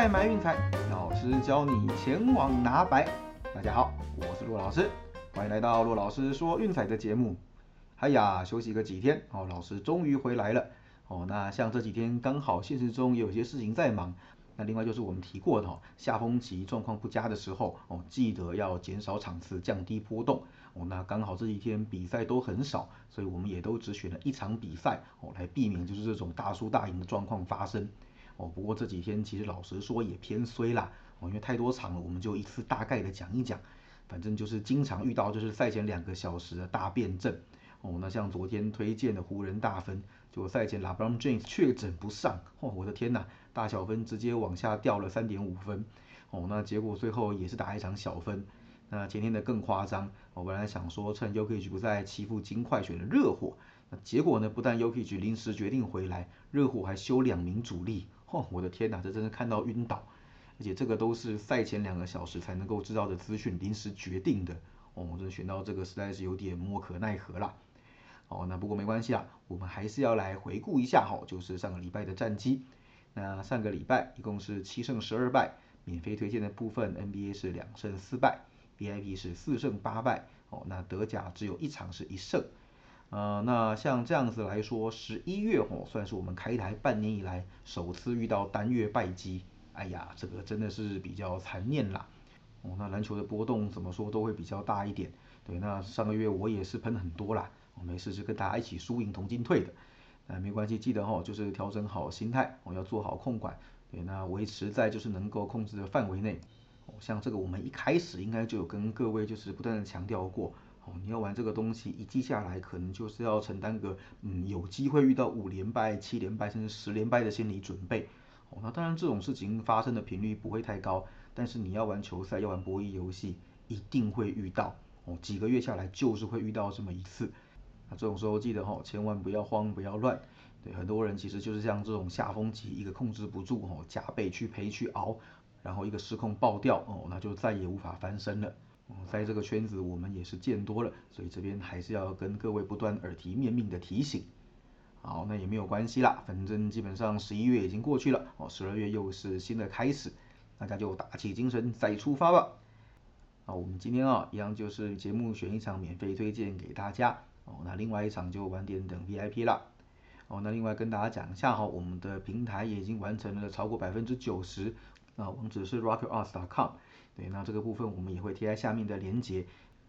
赛买运彩，老师教你前往拿白。大家好，我是骆老师，欢迎来到骆老师说运彩的节目。哎呀，休息个几天哦，老师终于回来了哦。那像这几天刚好现实中有些事情在忙。那另外就是我们提过的哦，下风期状况不佳的时候哦，记得要减少场次，降低波动哦。那刚好这几天比赛都很少，所以我们也都只选了一场比赛哦，来避免就是这种大输大赢的状况发生哦。不过这几天其实老实说也偏衰啦哦，因为太多场了，我们就一次大概的讲一讲。反正就是经常遇到就是赛前两个小时的大变阵哦。那像昨天推荐的湖人大分，就赛前 LeBron James 确诊不上哦，我的天呐！大小分直接往下掉了三点五分，哦，那结果最后也是打一场小分。那前天的更夸张，我本来想说趁 UK 局不在欺负金快选的热火，那结果呢不但 UK 局临时决定回来，热火还休两名主力，哦，我的天哪，这真是看到晕倒。而且这个都是赛前两个小时才能够知道的资讯，临时决定的，哦，我真的选到这个实在是有点莫可奈何啦。哦，那不过没关系啊，我们还是要来回顾一下哈，就是上个礼拜的战绩。那上个礼拜一共是七胜十二败，免费推荐的部分 NBA 是两胜四败，VIP 是四胜八败，哦，那德甲只有一场是一胜，呃，那像这样子来说，十一月哦算是我们开台半年以来首次遇到单月败绩，哎呀，这个真的是比较残念啦，哦，那篮球的波动怎么说都会比较大一点，对，那上个月我也是喷很多啦，我没事就跟大家一起输赢同进退的。那没关系，记得哈，就是调整好心态，我要做好控管，对，那维持在就是能够控制的范围内。哦，像这个我们一开始应该就有跟各位就是不断的强调过，你要玩这个东西一季下来，可能就是要承担个嗯有机会遇到五连败、七连败甚至十连败的心理准备。哦，那当然这种事情发生的频率不会太高，但是你要玩球赛、要玩博弈游戏，一定会遇到。哦，几个月下来就是会遇到这么一次。那这种时候记得哈，千万不要慌，不要乱。对，很多人其实就是像这种下风期，一个控制不住哦，加倍去赔去熬，然后一个失控爆掉哦，那就再也无法翻身了。在这个圈子我们也是见多了，所以这边还是要跟各位不断耳提面命的提醒。好，那也没有关系啦，反正基本上十一月已经过去了哦，十二月又是新的开始，大家就打起精神再出发吧。啊，我们今天啊，一样就是节目选一场免费推荐给大家。哦，那另外一场就晚点等 VIP 了。哦，那另外跟大家讲一下哈，我们的平台也已经完成了超过百分之九十。那网址是 rockerarts.com。对，那这个部分我们也会贴在下面的链接。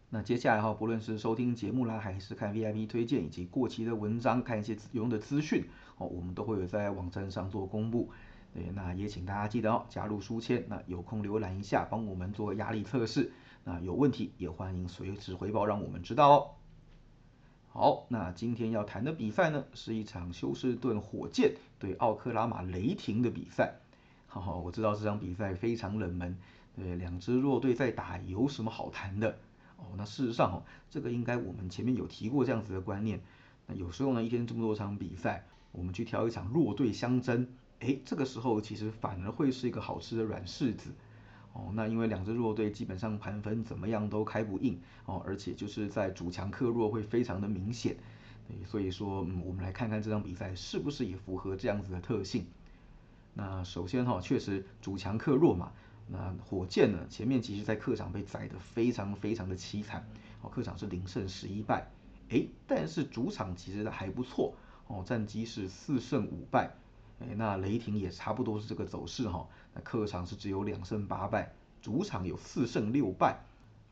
那接下来哈，不论是收听节目啦，还是看 VIP 推荐以及过期的文章，看一些有用的资讯，哦，我们都会有在网站上做公布。对，那也请大家记得哦，加入书签，那有空浏览一下，帮我们做压力测试。那有问题也欢迎随时回报，让我们知道哦。好，那今天要谈的比赛呢，是一场休斯顿火箭对奥克拉马雷霆的比赛。哈哈，我知道这场比赛非常冷门，对，两支弱队在打，有什么好谈的？哦，那事实上哦，这个应该我们前面有提过这样子的观念。那有时候呢，一天这么多场比赛，我们去挑一场弱队相争，哎，这个时候其实反而会是一个好吃的软柿子。哦，那因为两支弱队基本上盘分怎么样都开不硬哦，而且就是在主强克弱会非常的明显，对所以说，嗯，我们来看看这场比赛是不是也符合这样子的特性。那首先哈，确实主强克弱嘛，那火箭呢前面其实在客场被宰的非常非常的凄惨，哦，客场是零胜十一败，哎，但是主场其实还不错，哦，战绩是四胜五败。哎，那雷霆也差不多是这个走势哈。那客场是只有两胜八败，主场有四胜六败，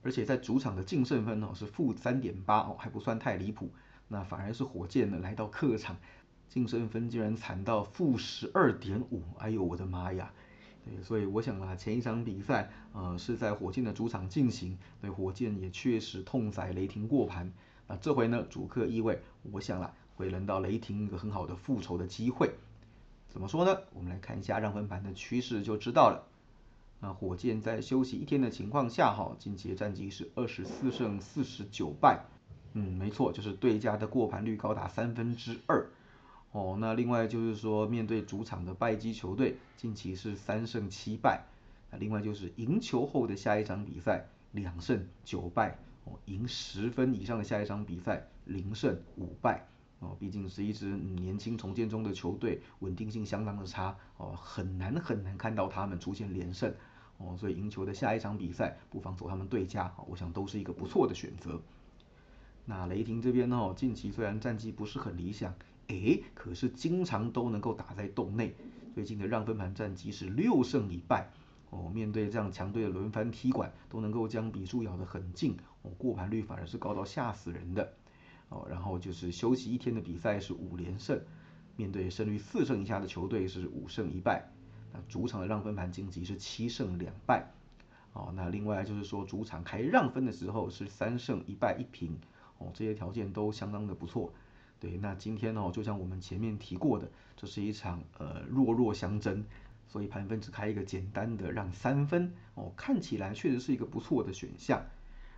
而且在主场的净胜分哦是负三点八哦，还不算太离谱。那反而是火箭呢来到客场，净胜分竟然惨到负十二点五，哎呦我的妈呀！对，所以我想啊，前一场比赛呃是在火箭的主场进行，对火箭也确实痛宰雷霆过盘。那这回呢主客意味，我想啊会轮到雷霆一个很好的复仇的机会。怎么说呢？我们来看一下让分盘的趋势就知道了。那火箭在休息一天的情况下，哈，近期的战绩是二十四胜四十九败。嗯，没错，就是对家的过盘率高达三分之二。哦，那另外就是说，面对主场的败绩球队，近期是三胜七败。那另外就是赢球后的下一场比赛两胜九败。哦，赢十分以上的下一场比赛零胜五败。哦，毕竟是一支年轻重建中的球队，稳定性相当的差哦，很难很难看到他们出现连胜哦，所以赢球的下一场比赛不妨走他们对家，我想都是一个不错的选择。那雷霆这边呢，近期虽然战绩不是很理想，诶，可是经常都能够打在洞内，最近的让分盘战绩是六胜一败哦，面对这样强队的轮番踢馆，都能够将比数咬得很近哦，过盘率反而是高到吓死人的。哦，然后就是休息一天的比赛是五连胜，面对胜率四胜以下的球队是五胜一败。那主场的让分盘晋级是七胜两败。哦，那另外就是说主场开让分的时候是三胜一败一平。哦，这些条件都相当的不错。对，那今天呢，就像我们前面提过的，这是一场呃弱弱相争，所以盘分只开一个简单的让三分。哦，看起来确实是一个不错的选项。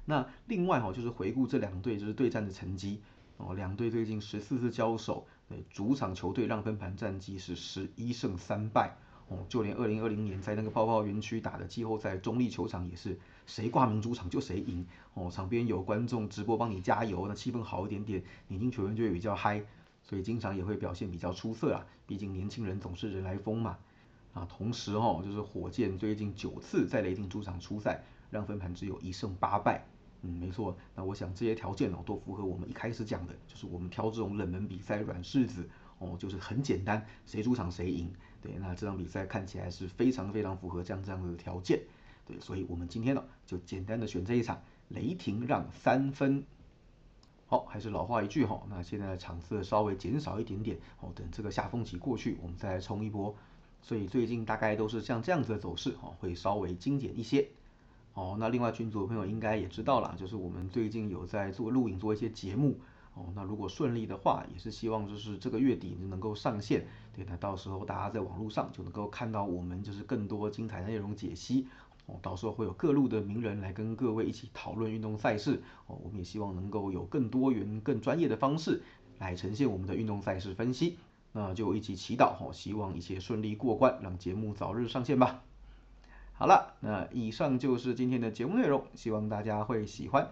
那另外哈，就是回顾这两队就是对战的成绩哦，两队最近十四次交手，对主场球队让分盘战绩是十一胜三败哦，就连二零二零年在那个泡泡园区打的季后赛中立球场也是谁挂名主场就谁赢哦，场边有观众直播帮你加油，那气氛好一点点，年轻球员就会比较嗨，所以经常也会表现比较出色啊，毕竟年轻人总是人来疯嘛啊，同时哦，就是火箭最近九次在雷霆主场出赛。让分盘只有一胜八败，嗯，没错。那我想这些条件哦，都符合我们一开始讲的，就是我们挑这种冷门比赛软柿子哦，就是很简单，谁主场谁赢。对，那这场比赛看起来是非常非常符合这样这样的条件。对，所以我们今天呢，就简单的选这一场雷霆让三分。好，还是老话一句哈，那现在场次稍微减少一点点哦，等这个下风期过去，我们再来冲一波。所以最近大概都是像这样子的走势哦，会稍微精简一些。哦，那另外群组的朋友应该也知道了，就是我们最近有在做录影，做一些节目。哦，那如果顺利的话，也是希望就是这个月底能够上线。对，那到时候大家在网络上就能够看到我们就是更多精彩的内容解析。哦，到时候会有各路的名人来跟各位一起讨论运动赛事。哦，我们也希望能够有更多元、更专业的方式来呈现我们的运动赛事分析。那就一起祈祷，哦，希望一切顺利过关，让节目早日上线吧。好了，那以上就是今天的节目内容，希望大家会喜欢。